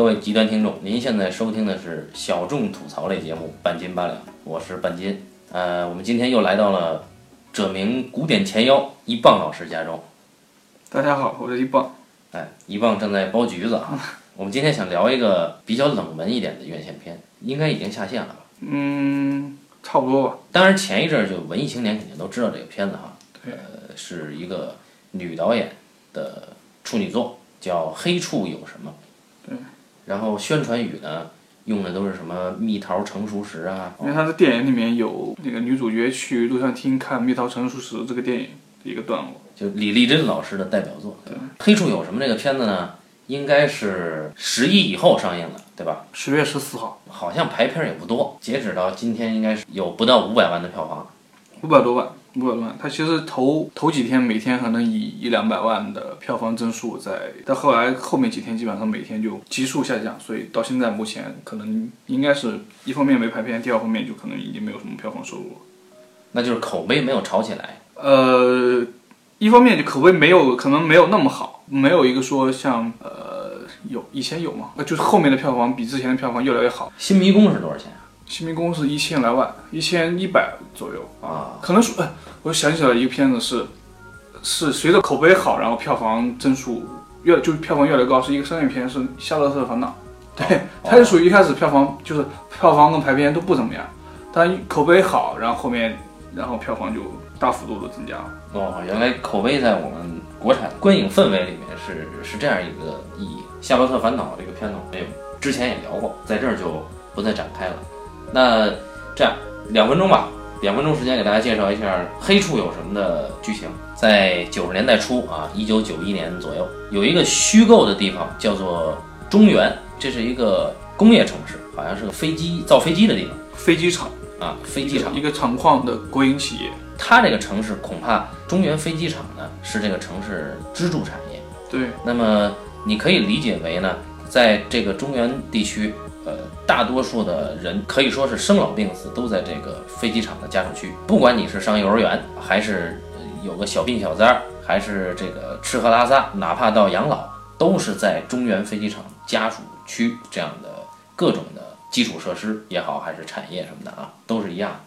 各位极端听众，您现在收听的是小众吐槽类节目《半斤八两》，我是半斤。呃，我们今天又来到了这名古典前腰一棒老师家中。大家好，我是一棒。哎，一棒正在剥橘子啊。我们今天想聊一个比较冷门一点的院线片，应该已经下线了吧？嗯，差不多吧。当然，前一阵儿就文艺青年肯定都知道这个片子哈。对呃，是一个女导演的处女作，叫《黑处有什么》。对。然后宣传语呢，用的都是什么蜜桃成熟时啊。因为他的电影里面有那个女主角去录像厅看《蜜桃成熟时》这个电影的一个段落。就李丽珍老师的代表作。对。黑处有什么这个片子呢？应该是十一以后上映的，对吧？十月十四号，好像排片儿也不多，截止到今天应该是有不到五百万的票房。五百多万，五百多万。它其实头头几天每天可能以一两百万的票房增速在，但后来后面几天基本上每天就急速下降，所以到现在目前可能应该是一方面没排片，第二方面就可能已经没有什么票房收入了。那就是口碑没有炒起来。呃，一方面就口碑没有，可能没有那么好，没有一个说像呃有以前有嘛，呃就是后面的票房比之前的票房越来越好。新迷宫是多少钱啊？新民宫是一千来万，一千一百左右啊，可能说，哎，我想起来一个片子是，是随着口碑好，然后票房增速越就是票房越来越高，是一个商业片，是《夏洛特烦恼》，对，它是属于一开始票房就是票房跟排片都不怎么样，但口碑好，然后后面然后票房就大幅度的增加了。哦，原来口碑在我们国产观影氛围里面是是这样一个意义。《夏洛特烦恼》这个片子，我们之前也聊过，在这儿就不再展开了。那这样两分钟吧，两分钟时间给大家介绍一下《黑处有什么》的剧情。在九十年代初啊，一九九一年左右，有一个虚构的地方叫做中原，这是一个工业城市，好像是个飞机造飞机的地方飞机场啊，飞机场一个厂矿的国营企业。它这个城市恐怕中原飞机场呢是这个城市支柱产业。对，那么你可以理解为呢，在这个中原地区，呃，大多数的人可以说是生老病死都在这个飞机场的家属区。不管你是上幼儿园，还是有个小病小灾，还是这个吃喝拉撒，哪怕到养老，都是在中原飞机场家属区这样的各种的基础设施也好，还是产业什么的啊，都是一样。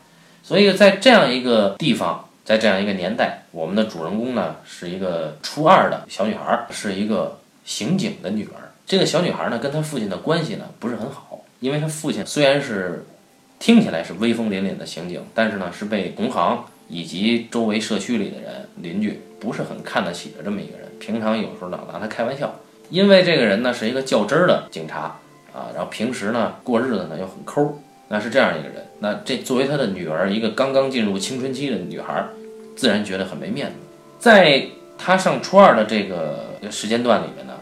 所以在这样一个地方，在这样一个年代，我们的主人公呢是一个初二的小女孩，是一个刑警的女儿。这个小女孩呢跟她父亲的关系呢不是很好，因为她父亲虽然是听起来是威风凛凛的刑警，但是呢是被同行以及周围社区里的人邻居不是很看得起的这么一个人。平常有时候老拿他开玩笑，因为这个人呢是一个较真儿的警察啊，然后平时呢过日子呢又很抠。那是这样一个人，那这作为他的女儿，一个刚刚进入青春期的女孩，自然觉得很没面子。在他上初二的这个时间段里面呢，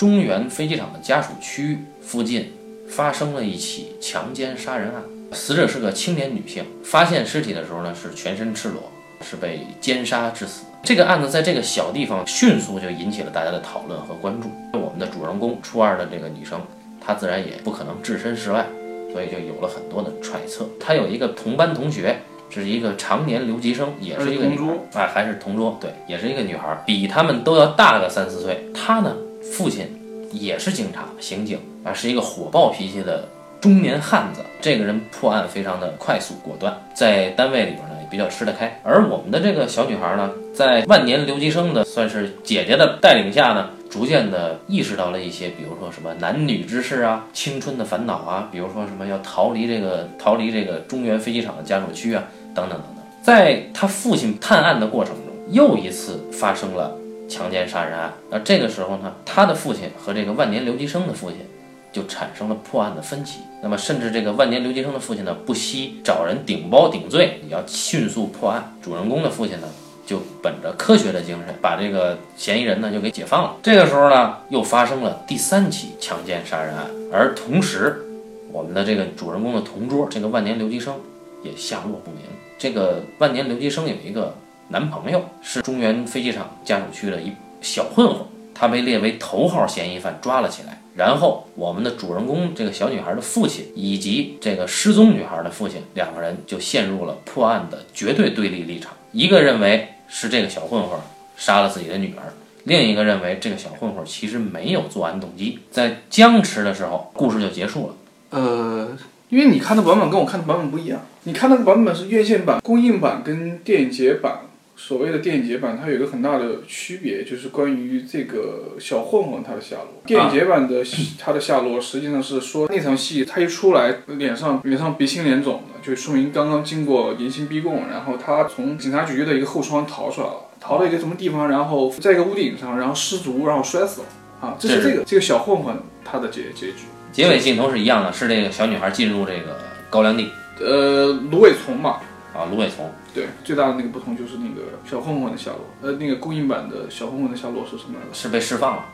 中原飞机场的家属区附近发生了一起强奸杀人案，死者是个青年女性，发现尸体的时候呢是全身赤裸，是被奸杀致死。这个案子在这个小地方迅速就引起了大家的讨论和关注。我们的主人公初二的这个女生，她自然也不可能置身事外。所以就有了很多的揣测。她有一个同班同学，是一个常年留级生，也是一个女孩，哎，还是同桌，对，也是一个女孩，比他们都要大个三四岁。她呢，父亲也是警察，刑警啊，是一个火爆脾气的中年汉子。这个人破案非常的快速果断，在单位里边呢也比较吃得开。而我们的这个小女孩呢，在万年留级生的算是姐姐的带领下呢。逐渐的意识到了一些，比如说什么男女之事啊，青春的烦恼啊，比如说什么要逃离这个逃离这个中原飞机场的家属区啊，等等等等。在他父亲探案的过程中，又一次发生了强奸杀人案。那这个时候呢，他的父亲和这个万年留级生的父亲就产生了破案的分歧。那么，甚至这个万年留级生的父亲呢，不惜找人顶包顶罪，你要迅速破案。主人公的父亲呢？就本着科学的精神，把这个嫌疑人呢就给解放了。这个时候呢，又发生了第三起强奸杀人案，而同时，我们的这个主人公的同桌，这个万年留级生也下落不明。这个万年留级生有一个男朋友，是中原飞机场家属区的一小混混，他被列为头号嫌疑犯，抓了起来。然后，我们的主人公这个小女孩的父亲以及这个失踪女孩的父亲两个人就陷入了破案的绝对对立立场，一个认为。是这个小混混杀了自己的女儿，另一个认为这个小混混其实没有作案动机，在僵持的时候，故事就结束了。呃，因为你看的版本跟我看的版本不一样，你看那个版本是院线版、公映版跟电影节版。所谓的电影节版，它有一个很大的区别，就是关于这个小混混他的下落。电影节版的他的下落，实际上是说那场戏他一出来，脸上脸上鼻青脸肿的，就说明刚刚经过严刑逼供，然后他从警察局的一个后窗逃出来了，逃到一个什么地方，然后在一个屋顶上，然后失足，然后摔死了。啊，这是这个这个小混混他的结结局。结尾镜头是一样的，是这个小女孩进入这个高粱地。呃，芦苇丛嘛。啊，芦苇丛。对，最大的那个不同就是那个小混混的下落。呃，那个公映版的小混混的下落是什么来着？是被释放了，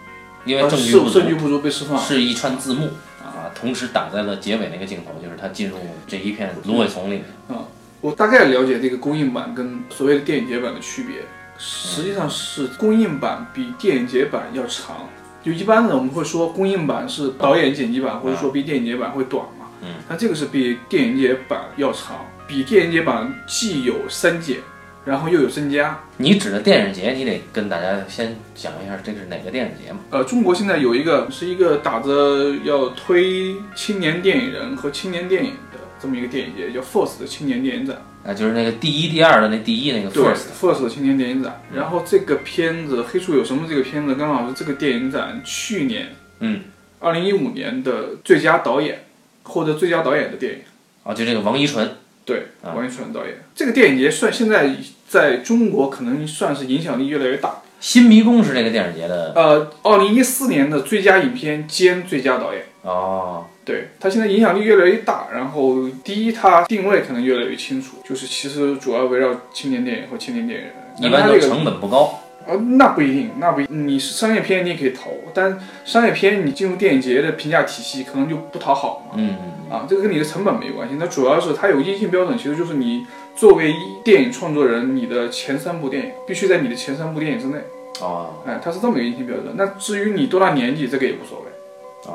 因为证据不足，证据不足被释放。是一串字幕啊，同时打在了结尾那个镜头，就是他进入这一片芦苇丛里面。啊，我大概了解这个公映版跟所谓的电影节版的区别，实际上是公映版比电影节版要长。就一般的我们会说公映版是导演剪辑版，或者说比电影节版会短嘛。嗯。那这个是比电影节版要长。比电影节版既有删减，然后又有增加。你指的电影节，你得跟大家先讲一下这是哪个电影节嘛？呃，中国现在有一个是一个打着要推青年电影人和青年电影的这么一个电影节，叫 Force 的青年电影展。啊，就是那个第一、第二的那第一那个 Force Force 的青年电影展。然后这个片子《黑处有什么》这个片子刚好是这个电影展去年，嗯，二零一五年的最佳导演获得最佳导演的电影。啊，就这个王一淳。对，王一淳导演这个电影节算现在在中国可能算是影响力越来越大。新迷宫是这个电影节的，呃，二零一四年的最佳影片兼最佳导演。哦，对，它现在影响力越来越大。然后第一，它定位可能越来越清楚，就是其实主要围绕青年电影和青年电影人。一般的成本不高。呃，那不一定，那不，你是商业片你也可以投，但商业片你进入电影节的评价体系可能就不讨好嘛。嗯啊，这个跟你的成本没关系，那主要是它有硬性标准，其实就是你作为电影创作人，你的前三部电影必须在你的前三部电影之内。哦，哎，它是这么一个硬性标准。那至于你多大年纪，这个也无所谓，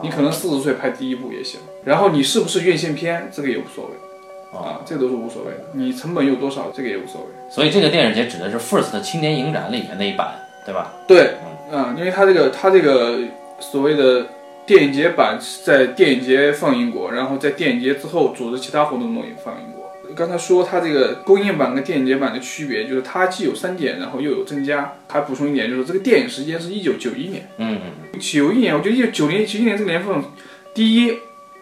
你可能四十岁拍第一部也行。然后你是不是院线片，这个也无所谓，啊，这都是无所谓的。你成本有多少，这个也无所谓。所以这个电影节指的是 First 青年影展里面那一版，对吧？对，嗯，因为它这个它这个所谓的电影节版在电影节放映过，然后在电影节之后组织其他活动中也放映过。刚才说它这个公映版跟电影节版的区别，就是它既有删减，然后又有增加。还补充一点，就是这个电影时间是一九九一年，嗯嗯，九一年，我觉得一九九零九一年这个年份，第一，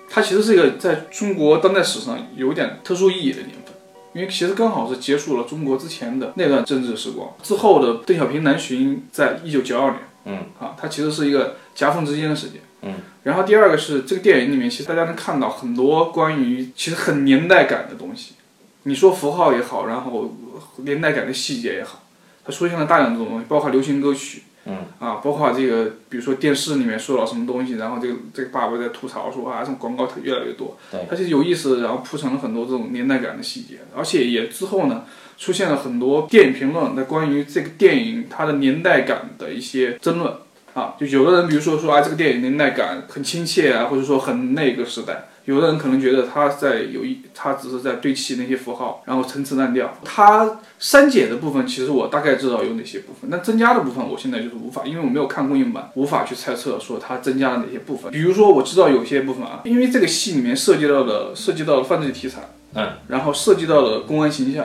它其实是一个在中国当代史上有点特殊意义的年份。因为其实刚好是结束了中国之前的那段政治时光，之后的邓小平南巡在一九九二年，嗯，啊，它其实是一个夹缝之间的时间，嗯，然后第二个是这个电影里面，其实大家能看到很多关于其实很年代感的东西，你说符号也好，然后年代感的细节也好，它出现了大量这种东西，包括流行歌曲。嗯。啊，包括这个，比如说电视里面说了什么东西，然后这个这个爸爸在吐槽说啊，这种广告它越来越多，对，它其实有意思，然后铺成了很多这种年代感的细节，而且也之后呢，出现了很多电影评论在关于这个电影它的年代感的一些争论。啊，就有的人比如说说啊，这个电影年代感很亲切啊，或者说很那个时代。有的人可能觉得他在有一，他只是在堆砌那些符号，然后陈词滥调。他删减的部分，其实我大概知道有哪些部分，那增加的部分，我现在就是无法，因为我没有看过硬版，无法去猜测说它增加了哪些部分。比如说，我知道有些部分啊，因为这个戏里面涉及到的涉及到了犯罪题材，嗯，然后涉及到了公安形象，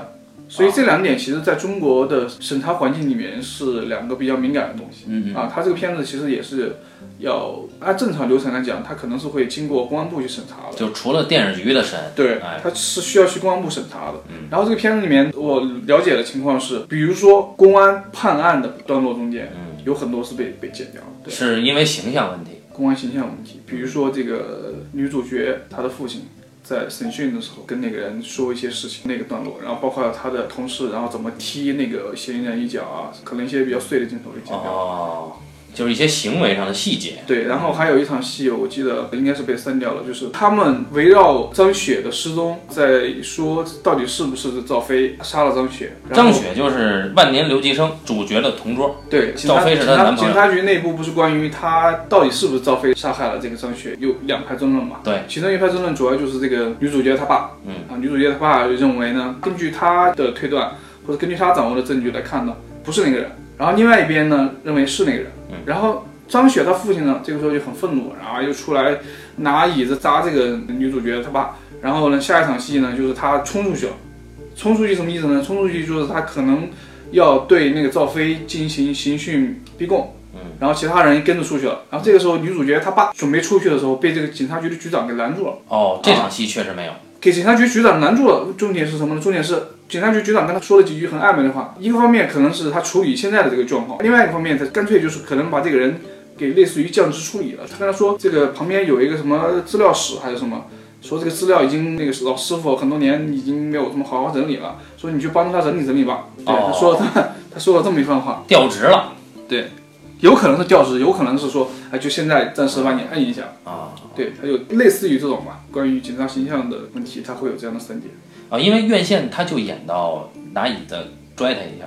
所以这两点其实在中国的审查环境里面是两个比较敏感的东西。嗯嗯啊，它这个片子其实也是。要按正常流程来讲，他可能是会经过公安部去审查的。就除了电视局的审，对，他是需要去公安部审查的。嗯然后这个片子里面，我了解的情况是，比如说公安判案的段落中间，有很多是被被剪掉的，是因为形象问题，公安形象问题。比如说这个女主角她的父亲在审讯的时候跟那个人说一些事情，那个段落，然后包括他的同事，然后怎么踢那个嫌疑人一脚啊，可能一些比较碎的镜头给剪掉。哦。就是一些行为上的细节，对，然后还有一场戏，我记得应该是被删掉了，就是他们围绕张雪的失踪，在说到底是不是赵飞杀了张雪。张雪就是万年留级生主角的同桌，对，赵飞是他男朋友。警察局内部不是关于他到底是不是赵飞杀害了这个张雪，有两派争论嘛？对，其中一派争论主要就是这个女主角她爸，嗯啊，女主角她爸认为呢，根据他的推断或者根据他掌握的证据来看呢，不是那个人。然后另外一边呢认为是那个人嗯，然后张雪她父亲呢这个时候就很愤怒，然后又出来拿椅子砸这个女主角她爸，然后呢下一场戏呢就是他冲出去了，冲出去什么意思呢？冲出去就是他可能要对那个赵飞进行刑讯逼供。嗯，然后其他人跟着出去了，然后这个时候女主角她爸准备出去的时候，被这个警察局的局长给拦住了。哦，这场戏确实没有。给警察局局长拦住了，重点是什么呢？重点是警察局局长跟他说了几句很暧昧的话。一个方面可能是他处理现在的这个状况，另外一个方面他干脆就是可能把这个人给类似于降职处理了。他跟他说这个旁边有一个什么资料室还是什么，说这个资料已经那个老师傅很多年已经没有什么好好整理了，说你去帮助他整理整理吧。对，哦他说了他他说了这么一番话。调职了对有可能是调职，有可能是说，哎，就现在暂时把你摁一下。啊对，他有类似于这种吧，关于警察形象的问题，他会有这样的三点。啊！因为院线他就演到拿椅子拽他一下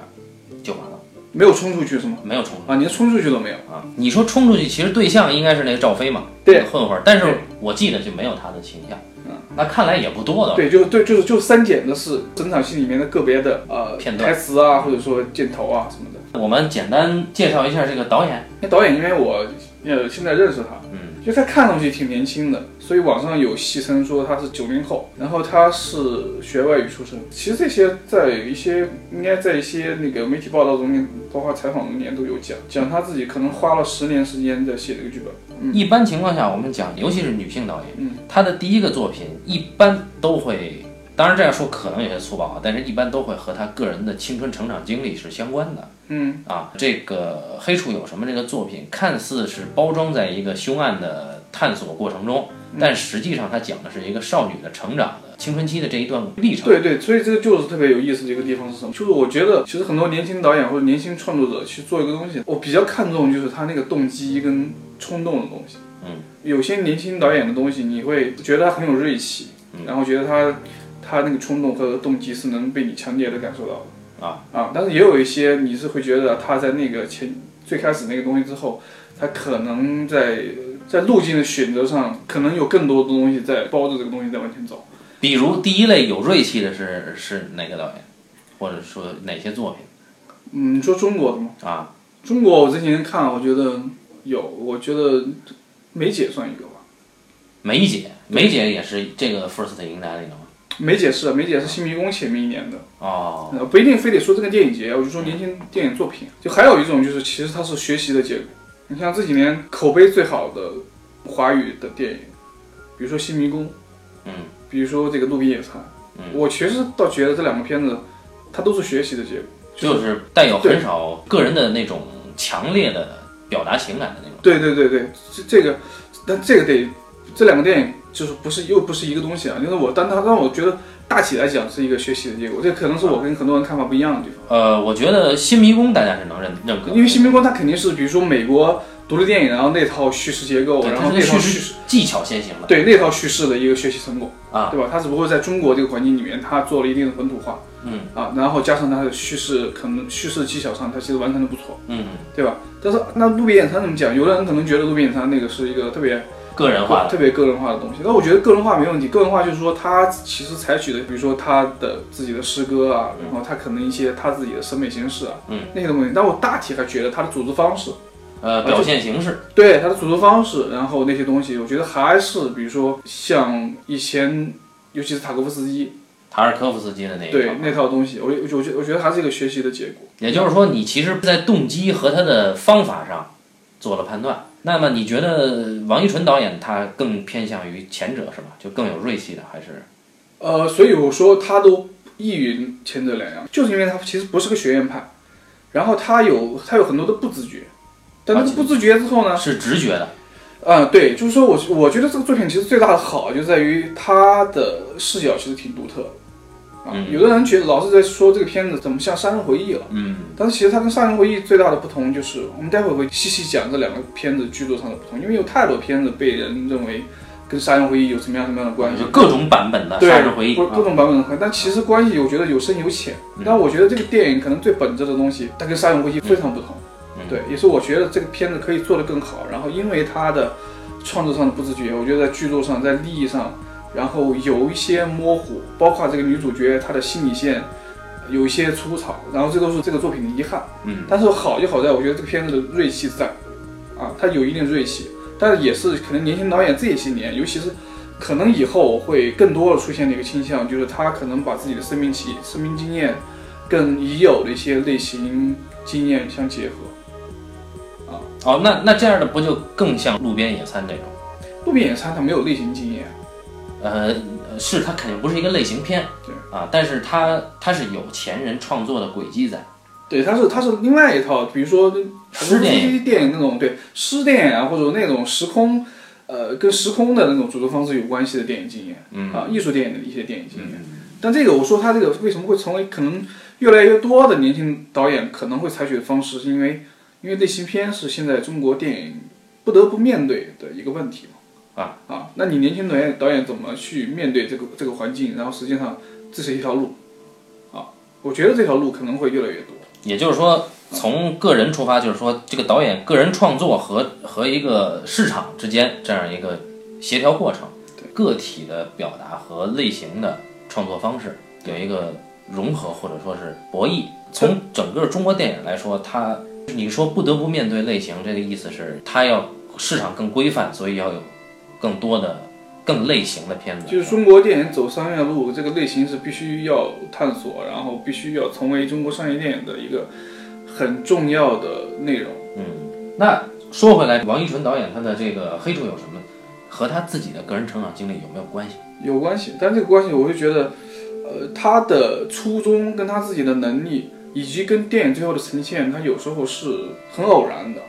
就完了，没有冲出去是吗？没有冲突啊，连冲出去都没有。啊。你说冲出去，其实对象应该是那个赵飞嘛，对混混儿，但是我记得就没有他的形象。嗯，那看来也不多的。对，就对，就是就删减的是整场戏里面的个别的呃片段台词啊，或者说镜头啊什么的。我们简单介绍一下这个导演。那导演因为我呃现在认识他，嗯，就他看上去挺年轻的，所以网上有戏称说他是九零后，然后他是学外语出身。其实这些在一些应该在一些那个媒体报道中，包括采访中间都有讲，讲他自己可能花了十年时间在写这个剧本。嗯一般情况下，我们讲，尤其是女性导演，嗯，她的第一个作品一般都会，当然这样说可能有些粗暴啊，但是一般都会和她个人的青春成长经历是相关的。嗯啊，这个黑处有什么这个作品，看似是包装在一个凶案的探索过程中，但实际上它讲的是一个少女的成长的青春期的这一段历程。对对，所以这个就是特别有意思的一个地方是什么？就是我觉得其实很多年轻导演或者年轻创作者去做一个东西，我比较看重就是他那个动机跟冲动的东西。嗯，有些年轻导演的东西，你会觉得他很有锐气，嗯然后觉得他他那个冲动和动机是能被你强烈的感受到的。啊啊，但是也有一些你是会觉得他在那个前最开始那个东西之后，他可能在在路径的选择上，可能有更多的东西在包着这个东西在往前走。比如第一类有锐气的是是哪个导演，或者说哪些作品嗯，你说中国的吗？啊？中国我之前看，我觉得有，我觉得梅姐算一个吧。梅姐，梅姐也是这个 first 迎来了一个吗？梅姐是梅姐是新迷宫前面一年的，哦，呃，不一定非得说这个电影节，我就说年轻电影作品。就还有一种就是，其实它是学习的结果。你像这几年口碑最好的华语的电影，比如说新迷宫，嗯，比如说这个路边野餐，嗯我其实倒觉得这两个片子，它都是学习的结果。就是带有很少个人的那种强烈的表达情感的那种。对对对对，这这个，但这个得这两个电影就是不是又不是一个东西啊，因为我，但它让我觉得大体来讲是一个学习的结果，这可能是我跟很多人看法不一样的地方。呃，我觉得新迷宫大家是能认认可的，因为新迷宫它肯定是比如说美国独立电影，然后那套叙事结构，然后那套叙事，技巧先行了对那套叙事的一个学习成果啊，对吧？它只不过在中国这个环境里面，它做了一定的本土化嗯啊，然后加上它的叙事可能叙事技巧上，它其实完成的不错，嗯，对吧？但是那路边野餐怎么讲？有的人可能觉得路边野餐那个是一个特别个人化的，特别个人化的东西。那我觉得个人化没问题，个人化就是说他其实采取的，比如说他的自己的诗歌啊，然后他可能一些他自己的审美形式啊，嗯，那些东西。但我大体还觉得他的组织方式，呃，表现形式，对他的组织方式，然后那些东西，我觉得还是比如说像以前，尤其是塔科夫斯基塔尔科夫斯基的那一套。对那套东西，我我我觉我觉得还是一个学习的结果。也就是说，你其实在动机和他的方法上做了判断。那么你觉得王一淳导演他更偏向于前者是吧？就更有锐气的，还是呃，所以我说他都异于前者两样，就是因为他其实不是个学院派，然后他有他有很多的不自觉，但是不自觉之后呢，是直觉的？啊、对，就是说我我觉得这个作品其实最大的好就在于他的视角其实挺独特的。啊，嗯有的人觉得老是在说这个片子怎么像《杀人回忆》了，嗯，但是其实它跟《杀人回忆》最大的不同就是，我们待会儿会细细讲这两个片子剧作上的不同，因为有太多片子被人认为跟《杀人回忆》有什么样什么样的关系就，各种版本的对杀人回忆各种版本的关系，但其实关系我觉得有深有浅嗯。但我觉得这个电影可能最本质的东西，它跟《杀人回忆》非常不同。嗯对，也是我觉得这个片子可以做得更好。然后因为它的创作上的不自觉，我觉得在剧作上、在利益上，然后有一些模糊，包括这个女主角她的心理线，有一些粗糙，然后这都是这个作品的遗憾。嗯，但是好就好在，我觉得这个片子的锐气在，啊，它有一定锐气，但是也是可能年轻导演这些年，尤其是可能以后会更多的出现的一个倾向，就是他可能把自己的生命体、生命经验跟已有的一些类型经验相结合。啊哦，那那这样的不就更像路边野餐这种？路边野餐它没有类型经验，呃，是它肯定不是一个类型片，对啊，但是它它是有钱人创作的轨迹在，对，它是它是另外一套，比如说诗电影影电影那种对诗电影啊，或者那种时空，呃，跟时空的那种组织方式有关系的电影经验，嗯啊，艺术电影的一些电影经验。嗯但这个我说它这个为什么会成为可能越来越多的年轻导演可能会采取的方式，是因为因为类型片是现在中国电影不得不面对的一个问题嘛。啊啊，那你年轻导演导演怎么去面对这个这个环境？然后实际上这是一条路，啊，我觉得这条路可能会越来越多。也就是说，从个人出发，就是说这个导演个人创作和和一个市场之间这样一个协调过程，个体的表达和类型的创作方式有一个融合或者说是博弈。从整个中国电影来说，它你说不得不面对类型，这个意思是它要市场更规范，所以要有更多的更类型的片子。就是中国电影走商业路，这个类型是必须要探索，然后必须要成为中国商业电影的一个很重要的内容。嗯，那说回来，王一淳导演他的这个黑处有什么和他自己的个人成长经历有没有关系？有关系，但这个关系我就觉得，呃，他的初衷跟他自己的能力，以及跟电影最后的呈现，他有时候是很偶然的，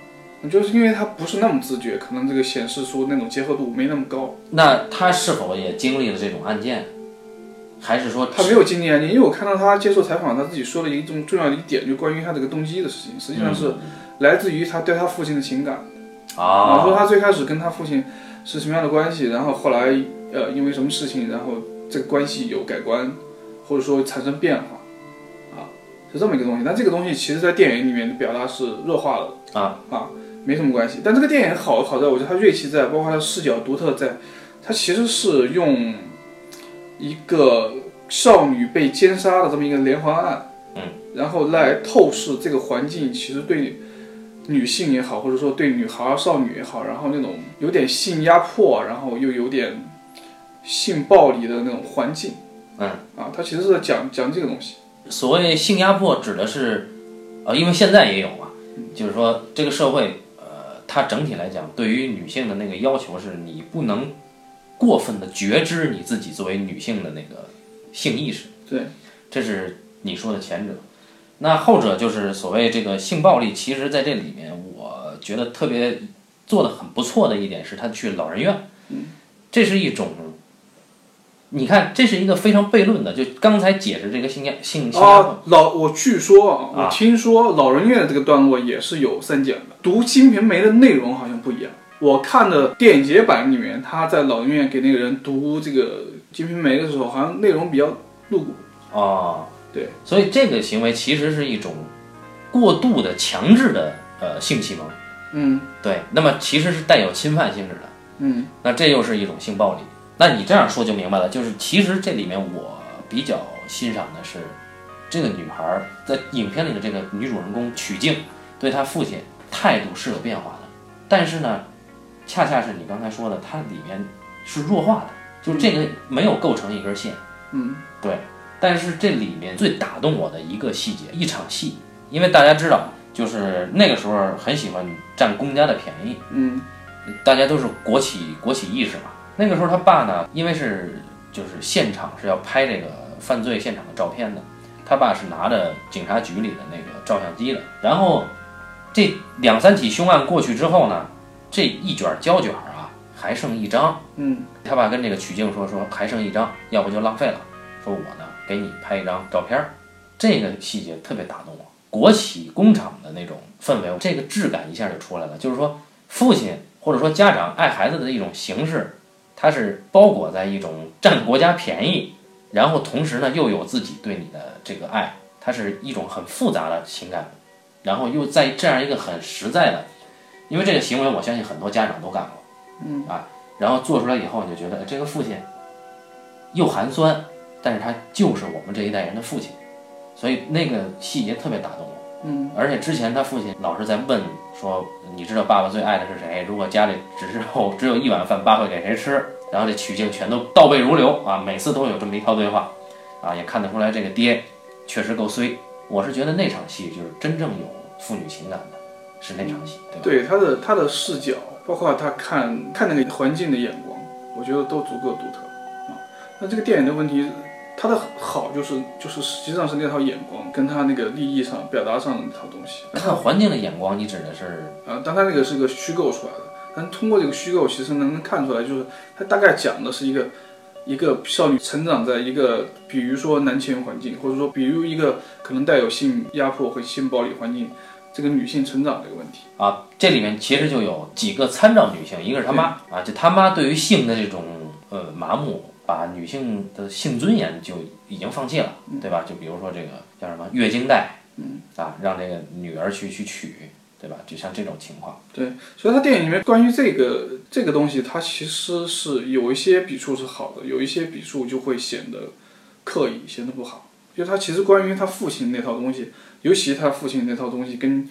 就是因为他不是那么自觉，可能这个显示出那种结合度没那么高。那他是否也经历了这种案件，还是说他没有经历案件，因为我看到他接受采访，他自己说了一种重要的一点，就关于他这个动机的事情，实际上是来自于他对他父亲的情感。啊，说啊？他最开始跟他父亲是什么样的关系，然后后来呃因为什么事情，然后这个关系有改观，或者说产生变化，啊，是这么一个东西。但这个东西其实在电影里面的表达是弱化了啊啊，没什么关系。但这个电影好好在，我觉得它锐气在，包括它的视角独特在，它其实是用一个少女被奸杀的这么一个连环案，嗯，然后来透视这个环境，其实对。女性也好，或者说对女孩、少女也好，然后那种有点性压迫，然后又有点性暴力的那种环境，嗯，啊，它其实是在讲讲这个东西。所谓性压迫指的是，呃，因为现在也有嘛，就是说这个社会，呃，它整体来讲对于女性的那个要求是你不能过分的觉知你自己作为女性的那个性意识。对，这是你说的前者。那后者就是所谓这个性暴力，其实在这里面，我觉得特别做的很不错的一点是，他去老人院，这是一种，你看，这是一个非常悖论的，就刚才解释这个性压性性压，啊，老我据说啊，啊。我听说老人院的这个段落也是有删减的，读《金瓶梅》的内容好像不一样。我看的电影节版里面，他在老人院给那个人读这个《金瓶梅》的时候，好像内容比较露骨。啊，对，所以这个行为其实是一种过度的强制的呃性启蒙，嗯。对，那么其实是带有侵犯性质的，嗯。那这又是一种性暴力。那你这样说就明白了，就是其实这里面我比较欣赏的是这个女孩儿在影片里的这个女主人公曲靖对她父亲态度是有变化的，但是呢，恰恰是你刚才说的，它里面是弱化的，就是这个没有构成一根线。嗯对，但是这里面最打动我的一个细节，一场戏，因为大家知道，就是那个时候很喜欢占公家的便宜，嗯大家都是国企国企意识嘛。那个时候他爸呢，因为是就是现场是要拍这个犯罪现场的照片的，他爸是拿着警察局里的那个照相机的。然后这两三起凶案过去之后呢，这一卷胶卷啊还剩一张，嗯他爸跟这个曲靖说说还剩一张，要不就浪费了。说我呢给你拍一张照片儿，这个细节特别打动我。国企工厂的那种氛围，这个质感一下就出来了。就是说，父亲或者说家长爱孩子的一种形式，它是包裹在一种占国家便宜，然后同时呢又有自己对你的这个爱，它是一种很复杂的情感，然后又在这样一个很实在的，因为这个行为我相信很多家长都干过，嗯啊，然后做出来以后你就觉得哎这个父亲又寒酸，但是他就是我们这一代人的父亲，所以那个细节特别打动我。嗯，而且之前他父亲老是在问说，你知道爸爸最爱的是谁？如果家里只是有只有一碗饭，爸会给谁吃？然后这曲靖全都倒背如流啊，每次都有这么一套对话，啊，也看得出来这个爹确实够衰。我是觉得那场戏就是真正有父女情感的，是那场戏，对吧？对他的他的视角，包括他看看那个环境的眼光，我觉得都足够独特啊。那这个电影的问题，它的好就是就是实际上是那套眼光跟他那个利益上表达上的那套东西。看环境的眼光，你指的是啊，但他那个是个虚构出来的，但通过这个虚构，其实能看出来，就是他大概讲的是一个一个少女成长在一个，比如说男权环境，或者说比如一个可能带有性压迫和性暴力环境，这个女性成长这个问题。啊，这里面其实就有几个参照女性，一个是他妈啊，就他妈对于性的这种呃麻木，把女性的性尊严就已经放弃了，对吧？就比如说这个叫什么月经带，嗯啊，让这个女儿去去取，对吧？就像这种情况，对，所以他电影里面关于这个这个东西，它其实是有一些笔触是好的，有一些笔触就会显得刻意，显得不好。就他其实关于他父亲那套东西，尤其他父亲那套东西跟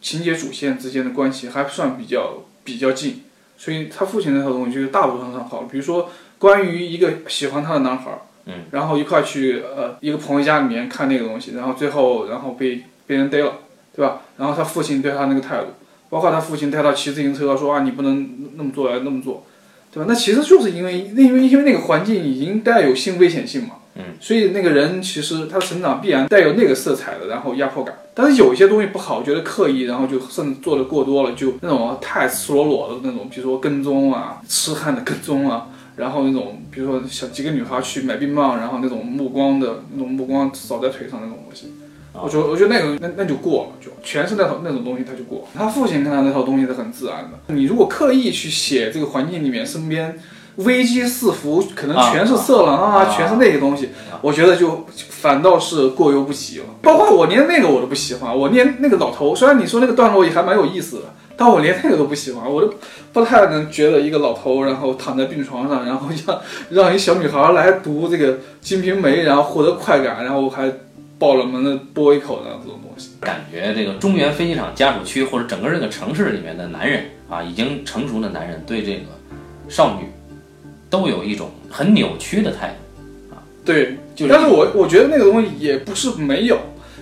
情节主线之间的关系还算比较比较近，所以他父亲那套东西就是大部分上好。比如说关于一个喜欢他的男孩儿，嗯，然后一块去呃一个朋友家里面看那个东西，然后最后然后被被人逮了，对吧？然后他父亲对他那个态度，包括他父亲带他骑自行车说啊你不能那么做要那么做，对吧？那其实就是因为因为因为那个环境已经带有性危险性嘛。嗯，所以那个人其实他的成长必然带有那个色彩的，然后压迫感。但是有一些东西不好，觉得刻意，然后就甚至做的过多了，就那种太赤裸裸的那种，比如说跟踪啊、痴汉的跟踪啊，然后那种比如说小几个女孩去买冰棒，然后那种目光的那种目光扫在腿上那种东西，我觉得我觉得那个那那就过了，就全是那套那种东西他就过。他父亲跟他那套东西是很自然的。你如果刻意去写这个环境里面身边。危机四伏，可能全是色狼啊，啊全是那些东西，我觉得就反倒是过犹不及了。包括我连那个我都不喜欢，我连那个老头，虽然你说那个段落也还蛮有意思的，但我连那个都不喜欢，我都不太能觉得一个老头，然后躺在病床上，然后让让一小女孩来读这个《金瓶梅》，然后获得快感，然后还抱了门的啵一口的这种东西。感觉这个中原飞机场家属区或者整个这个城市里面的男人啊，已经成熟的男人对这个少女都有一种很扭曲的态度啊，对，就是但是我我觉得那个东西也不是没有，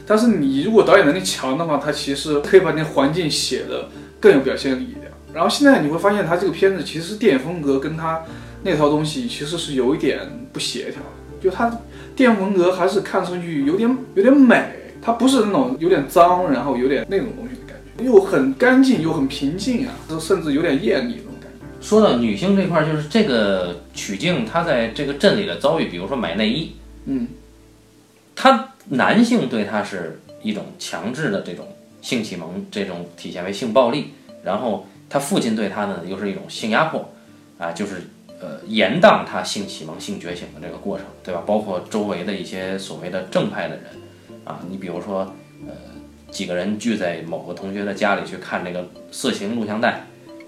但是你如果导演能力强的话，他其实可以把那环境写的更有表现力一点。然后现在你会发现，他这个片子其实电影风格跟他那套东西其实是有一点不协调的，就他电影风格还是看上去有点有点美，它不是那种有点脏，然后有点那种东西的感觉，又很干净又很平静啊，甚至有点艳丽那种感觉。说到女性这块儿，就是这个曲靖她在这个镇里的遭遇，比如说买内衣，嗯，他男性对她是一种强制的这种性启蒙，这种体现为性暴力，然后他父亲对他呢又是一种性压迫，啊，就是呃延宕他性启蒙、性觉醒的这个过程，对吧？包括周围的一些所谓的正派的人，啊，你比如说呃几个人聚在某个同学的家里去看这个色情录像带，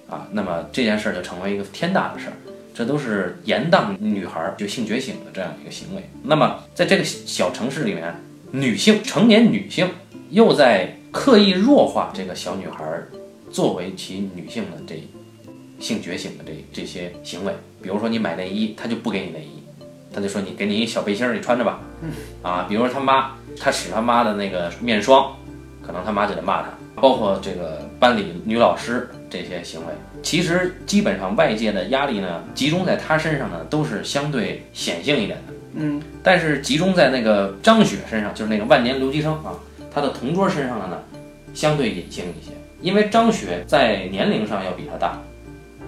啊，那么这件事儿就成为一个天大的事儿。这都是延宕女孩就性觉醒的这样一个行为。那么在这个小城市里面，女性成年女性又在刻意弱化这个小女孩儿作为其女性的这性觉醒的这这些行为。比如说你买内衣，她就不给你内衣，她就说你给你一小背心儿，你穿着吧。嗯啊，比如说他妈，他使他妈的那个面霜，可能他妈就得骂他。包括这个班里女老师这些行为，其实基本上外界的压力呢，集中在她身上呢，都是相对显性一点的。嗯，但是集中在那个张雪身上，就是那个万年留级生啊，她的同桌身上的呢，相对隐性一些。因为张雪在年龄上要比她大，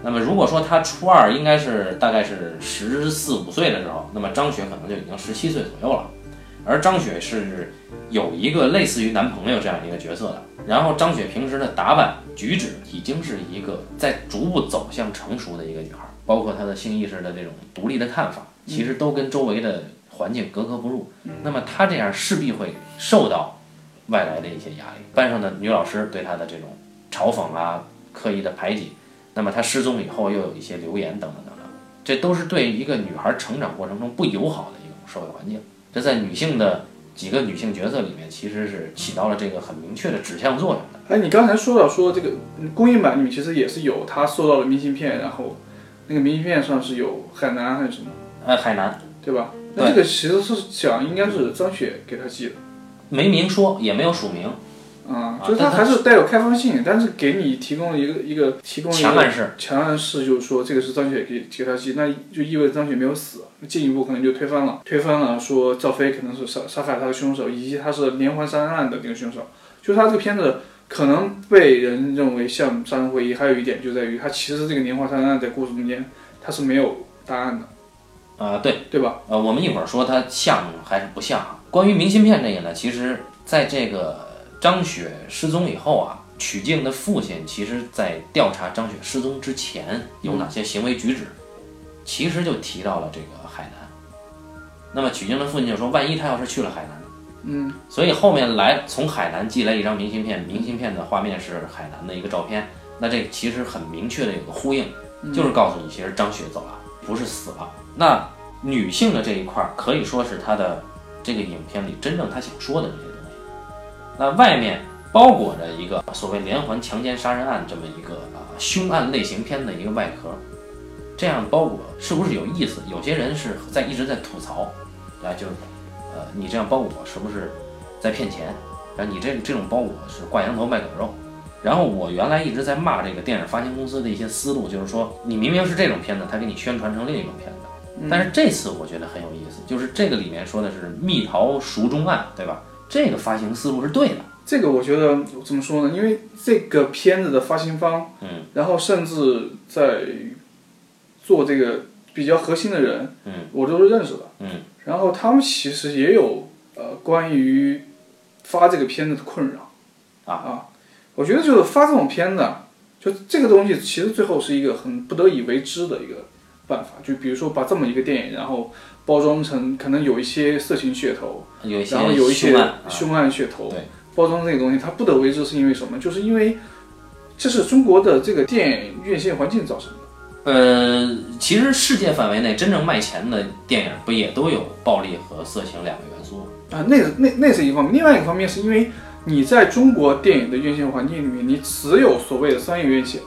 那么如果说她初二应该是大概是十四五岁的时候，那么张雪可能就已经十七岁左右了。而张雪是有一个类似于男朋友这样一个角色的，然后张雪平时的打扮举止已经是一个在逐步走向成熟的一个女孩，包括她的性意识的这种独立的看法，其实都跟周围的环境格格不入。那么她这样势必会受到外来的一些压力，班上的女老师对她的这种嘲讽啊、刻意的排挤，那么她失踪以后又有一些流言等等等等，这都是对一个女孩成长过程中不友好的一种社会环境。这在女性的几个女性角色里面，其实是起到了这个很明确的指向作用的。哎，你刚才说到说这个嗯公益版里面其实也是有他收到了明信片，然后那个明信片上是有海南还是什么，呃，海南对吧？那这个其实是讲应该是张雪给他寄的。没明说，也没有署名，啊、啊就是它还是带有开放性，但是给你提供了一个一个提供了一个强暗示。强暗示，就是说这个是张雪给给他寄，那就意味着张雪没有死，进一步可能就推翻了，推翻了说赵飞可能是杀杀害他的凶手，以及他是连环杀人案的那个凶手。就是他这个片子可能被人认为像杀人回忆，还有一点就在于他其实这个连环杀人案在故事中间他是没有答案的，啊、对，对吧？呃，我们一会儿说他像还是不像啊。关于明信片这个呢，其实在这个张雪失踪以后啊，曲靖的父亲其实在调查张雪失踪之前有哪些行为举止，其实就提到了这个海南。那么曲靖的父亲就说，万一他要是去了海南呢？嗯，所以后面来从海南寄来一张明信片，明信片的画面是海南的一个照片，那这其实很明确的有个呼应，就是告诉你，其实张雪走了，不是死了。那女性的这一块儿可以说是她的这个影片里真正他想说的这些东西。那外面包裹着一个所谓连环强奸杀人案这么一个啊凶案类型片的一个外壳，这样包裹是不是有意思？有些人是在一直在吐槽，啊，就是呃你这样包裹是不是在骗钱？然后你这这种包裹是挂羊头卖狗肉。然后我原来一直在骂这个电影发行公司的一些思路，就是说你明明是这种片子，他给你宣传成另一种片子。但是这次我觉得很有意思，就是这个里面说的是蜜桃熟中案，对吧？这个发行思路是对的，这个我觉得怎么说呢？因为这个片子的发行方，嗯，然后甚至在做这个比较核心的人，嗯，我都是认识的，嗯，然后他们其实也有呃关于发这个片子的困扰。啊。啊我觉得就是发这种片子，啊，就这个东西其实最后是一个很不得已为之的一个办法，就比如说把这么一个电影，然后包装成可能有一些色情噱头，有一些然后有一些凶案，啊凶案噱头，对，包装这个东西，它不得为之是因为什么？就是因为这是中国的这个电影院线环境造成的。呃，其实世界范围内真正卖钱的电影不也都有暴力和色情两个元素吗？啊，那那那是一方面，另外一个方面是因为你在中国电影的院线环境里面，你只有所谓的商业院线，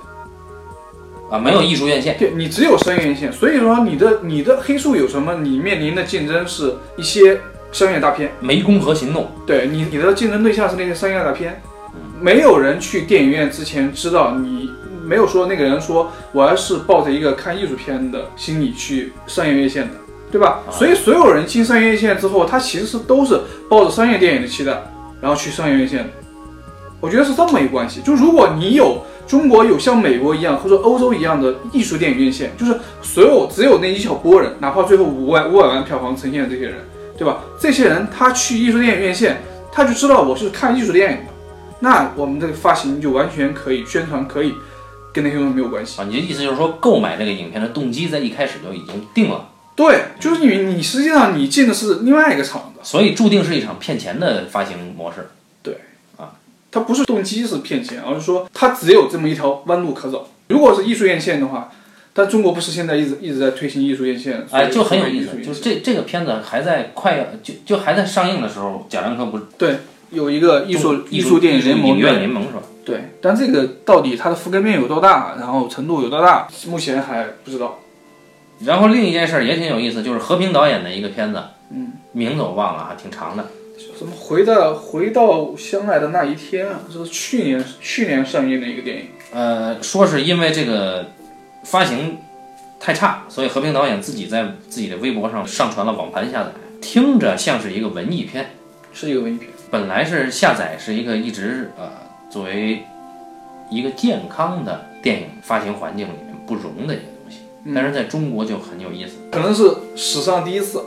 啊，没有艺术院线，对你只有商业院线，所以说你的你的黑数有什么？你面临的竞争是一些商业大片，湄公河行动，对你你的竞争对象是那些商业大片，没有人去电影院之前知道你。没有说那个人说我还是抱着一个看艺术片的心理去商业院线的，对吧？啊所以所有人进商业院线之后，他其实是都是抱着商业电影的期待，然后去商业院线的。我觉得是这么一个关系。就如果你有中国有像美国一样或者欧洲一样的艺术电影院线，就是所有只有那一小波人，哪怕最后五万五百万票房呈现的这些人，对吧？这些人他去艺术电影院线，他就知道我是看艺术电影的，那我们这个发行就完全可以宣传，可以跟那些东西没有关系。啊，你的意思就是说购买这个影片的动机在一开始就已经定了，对，就是因为你实际上你进的是另外一个厂子，所以注定是一场骗钱的发行模式。它不是动机是骗钱，而是说他只有这么一条弯路可走。如果是艺术院线的话，但中国不是现在一直一直在推行艺术院线，哎，就很有意思，就是这这个片子还在快要就就还在上映的时候，贾樟柯不是对有一个艺术艺术电影联盟影院联盟是吧？对，但这个到底它的覆盖面有多大，然后程度有多大，目前还不知道。然后另一件事儿也挺有意思，就是和平导演的一个片子，嗯，名字我忘了，还挺长的。什么回到回到相爱的那一天啊，这是去年去年上映的一个电影。呃，说是因为这个发行太差，所以和平导演自己在自己的微博上上传了网盘下载，听着像是一个文艺片。是一个文艺片，本来是下载是一个一直呃作为一个健康的电影发行环境里面不容的一个东西，但是在中国就很有意思。可能是史上第一次。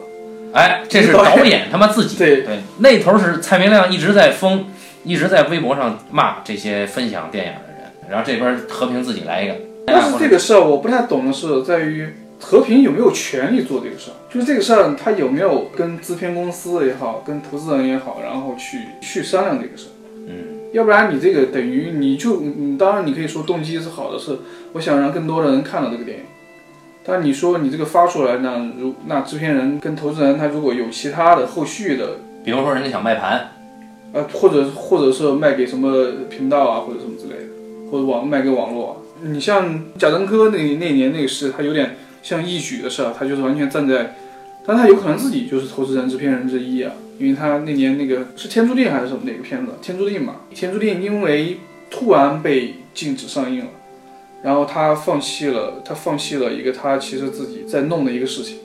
哎，这是导演他妈自己对对，那头是蔡明亮一直在封，一直在微博上骂这些分享电影的人，然后这边和平自己来一个。但是这个事儿我不太懂的是在于和平有没有权利做这个事儿，就是这个事儿他有没有跟制片公司也好，跟投资人也好，然后去去商量这个事儿。嗯，要不然你这个等于你就你当然你可以说动机是好的，是我想让更多的人看到这个电影。但你说你这个发出来，呢如那制片人跟投资人他如果有其他的后续的比如说人家想卖盘，呃，或者或者是卖给什么频道啊，或者什么之类的，或者网卖给网络啊。你像贾樟柯那那年那个事，他有点像义举的事儿，他就是完全站在，但他有可能自己就是投资人、制片人之一啊，因为他那年那个是《天注定》还是什么哪个片子，《天注定》嘛，《天注定》因为突然被禁止上映了，然后他放弃了，他放弃了一个他其实自己在弄的一个事情。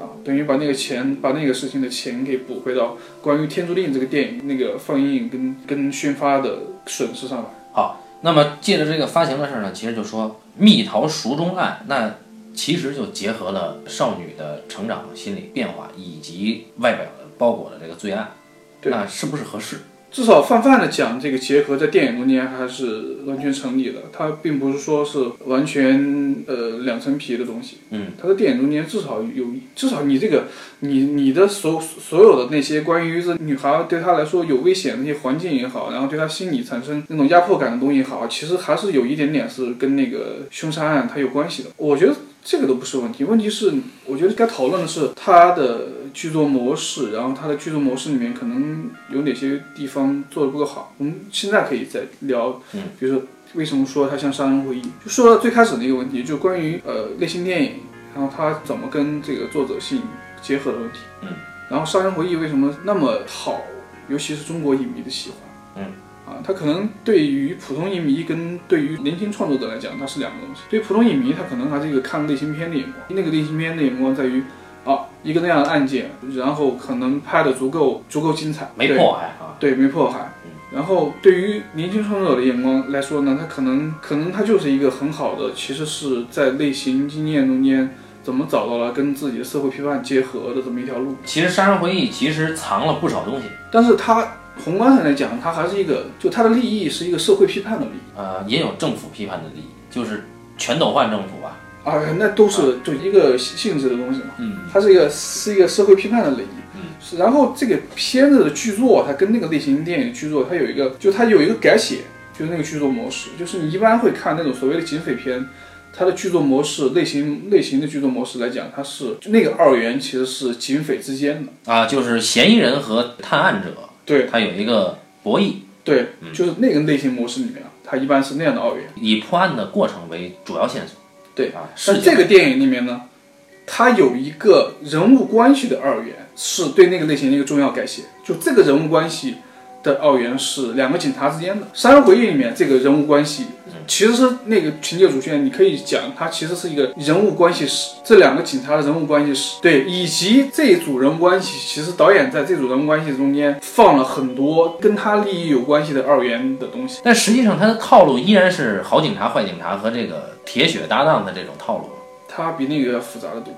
啊，等于把那个钱，把那个事情的钱给补回到关于《天注定》这个电影那个放映跟跟宣发的损失上来。好，那么借着这个发行的事儿呢，其实就说蜜桃熟中案，那其实就结合了少女的成长、心理变化以及外表的包裹的这个罪案，对那是不是合适？至少泛泛的讲，这个结合在电影中间还是完全成立的。它并不是说是完全呃两层皮的东西。嗯，它在电影中间至少有，至少你这个你你的所所有的那些关于这女孩对她来说有危险的那些环境也好，然后对她心理产生那种压迫感的东西也好，其实还是有一点点是跟那个凶杀案它有关系的。我觉得这个都不是问题，问题是我觉得该讨论的是它的剧作模式，然后它的剧作模式里面可能有哪些地方做的不够好。我们现在可以再聊，嗯，比如说为什么说它像杀人回忆，就说到最开始的一个问题，就关于呃类型电影，然后它怎么跟这个作者性结合的问题，嗯，然后杀人回忆为什么那么好，尤其是中国影迷的喜欢，嗯。啊，它可能对于普通影迷跟对于年轻创作者来讲，它是两个东西。对于普通影迷，他可能他是一个看类型片的眼光。那个类型片的眼光在于，啊，一个那样的案件，然后可能拍的足够足够精彩，没迫害啊，对，没迫害。然后对于年轻创作者的眼光来说呢，他可能可能他就是一个很好的，其实是在类型经验中间怎么找到了跟自己的社会批判结合的这么一条路。其实《杀人回忆》其实藏了不少东西，但是它宏观上来讲，它还是一个，就它的利益是一个社会批判的利益。呃，也有政府批判的利益，就是全斗焕政府吧，啊，那都是就一个性质的东西嘛。嗯，它是一个是一个社会批判的类型。嗯是，然后这个片子的剧作，它跟那个类型电影的剧作，它有一个，就它有一个改写，就是那个剧作模式，就是你一般会看那种所谓的警匪片，它的剧作模式类型类型的剧作模式来讲，它是那个二元其实是警匪之间的，啊，就是嫌疑人和探案者，对它有一个博弈，对，就是那个类型模式里面啊，它一般是那样的二元。以破案的过程为主要线索。对啊，但是这个电影里面呢，它有一个人物关系的二元，是对那个类型的一个重要改写。就这个人物关系的二元是两个警察之间的。《三人回忆》里面这个人物关系，其实是那个情节主线，你可以讲它其实是一个人物关系史，这两个警察的人物关系史，对，以及这一组人物关系，其实导演在这组人物关系中间放了很多跟他利益有关系的二元的东西。但实际上，他的套路依然是好警察、坏警察和这个铁血搭档的这种套路，他比那个要复杂的多。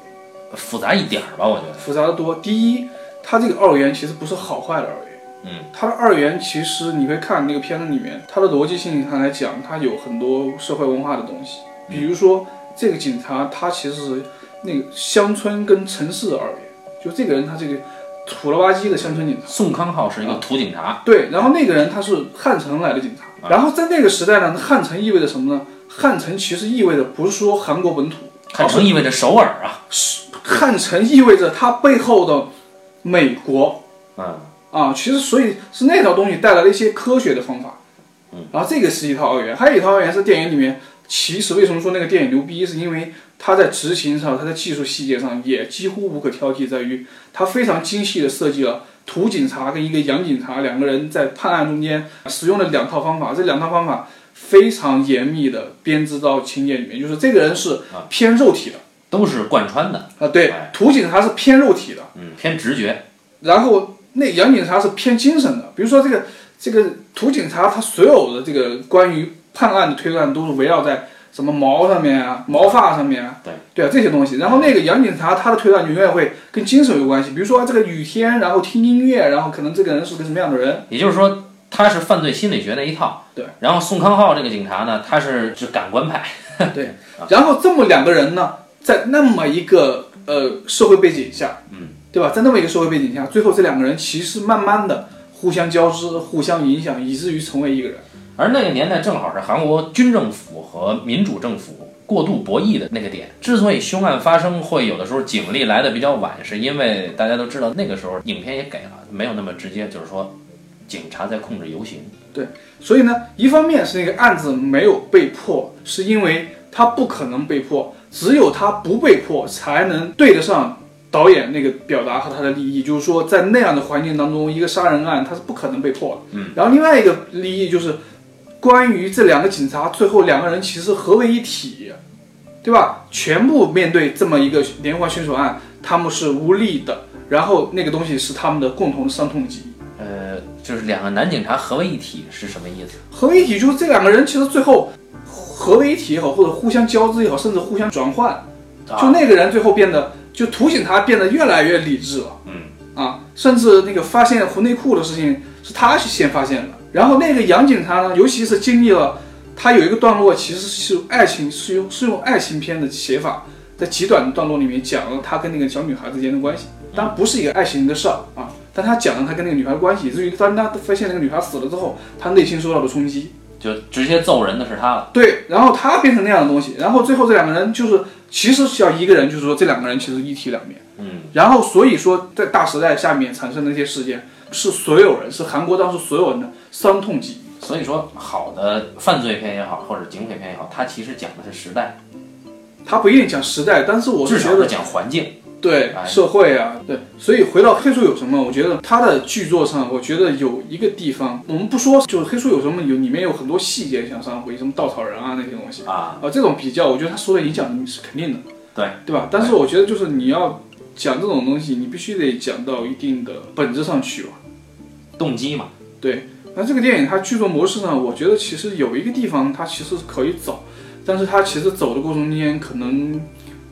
复杂一点儿吧，我觉得。复杂的多。第一，他这个二元其实不是好坏的二元，嗯，它的二元其实你会看那个片子里面，它的逻辑性上来讲，它有很多社会文化的东西。比如说，这个警察他其实是那个乡村跟城市的二元，就这个人他这个土了吧唧的乡村警察。宋康昊是一个土警察，对，然后那个人他是汉城来的警察，然后在那个时代呢，汉城意味着什么呢？汉城其实意味着不是说韩国本土，汉城意味着首尔啊，汉城意味着它背后的美国，嗯，啊，其实所以是那套东西带来了一些科学的方法，嗯，然后这个是一套二元，还有一套二元是电影里面，其实为什么说那个电影牛逼，是因为它在执行上，它在技术细节上也几乎无可挑剔，在于它非常精细的设计了土警察跟一个洋警察两个人在判案中间使用了两套方法，这两套方法非常严密的编织到情节里面，就是这个人是偏肉体的都是贯穿的，啊，对哎，土警察是偏肉体的。嗯，偏直觉，然后那杨警察是偏精神的，比如说这个这个土警察，他所有的这个关于判案的推断都是围绕在什么毛上面啊、毛发上面啊，对对啊这些东西。然后那个杨警察他的推断永远会跟精神有关系，比如说这个雨天，然后听音乐，然后可能这个人是个什么样的人，也就是说他是犯罪心理学那一套。对，然后宋康昊这个警察呢，他是是感官派，对。然后这么两个人呢，在那么一个呃社会背景下，嗯，对吧？在那么一个社会背景下，最后这两个人其实慢慢的互相交织、互相影响，以至于成为一个人。而那个年代正好是韩国军政府和民主政府过度博弈的那个点。之所以凶案发生会有的时候警力来的比较晚，是因为大家都知道那个时候影片也给了，没有那么直接，就是说警察在控制游行。对所以呢，一方面是那个案子没有被破，是因为他不可能被破，只有他不被破，才能对得上导演那个表达和他的利益。就是说，在那样的环境当中，一个杀人案他是不可能被破的。嗯。然后另外一个利益就是，关于这两个警察最后两个人其实合为一体，对吧？全部面对这么一个连环凶手案，他们是无力的。然后那个东西是他们的共同的伤痛记忆。呃，就是两个男警察合为一体是什么意思？合为一体就是这两个人其实最后合为一体也好，或者互相交织也好，甚至互相转换，就啊，那个人最后变得，就图形他变得越来越理智了。嗯啊，甚至那个发现红内裤的事情是他先发现的，然后那个杨警察呢，尤其是经历了他有一个段落，其实是爱情是用是用爱情片的写法，在极短的段落里面讲了他跟那个小女孩之间的关系，当然不是一个爱情的事儿啊，但他讲了他跟那个女孩的关系，以至于当他发现那个女孩死了之后，他内心受到了冲击。就直接揍人的是他了。对，然后他变成那样的东西，然后最后这两个人就是其实是要一个人，就是说这两个人其实一体两面。嗯，然后所以说在大时代下面产生的那些事件，是所有人，是韩国当时所有人的伤痛记忆。所以说，好的犯罪片也好，或者警匪片也好，它其实讲的是时代，它不一定讲时代，但是我至少是是觉得讲环境。对哎社会啊，对，所以回到黑书有什么，我觉得他的剧作上，我觉得有一个地方，我们不说，就是黑书有什么有里面有很多细节像上回什么稻草人啊那些东西。啊，啊，这种比较，我觉得他说的影响是肯定的，对。对吧？但是我觉得就是你要讲这种东西，你必须得讲到一定的本质上去吧。动机嘛，对，那这个电影它剧作模式呢，我觉得其实有一个地方它其实是可以走，但是它其实走的过程中间可能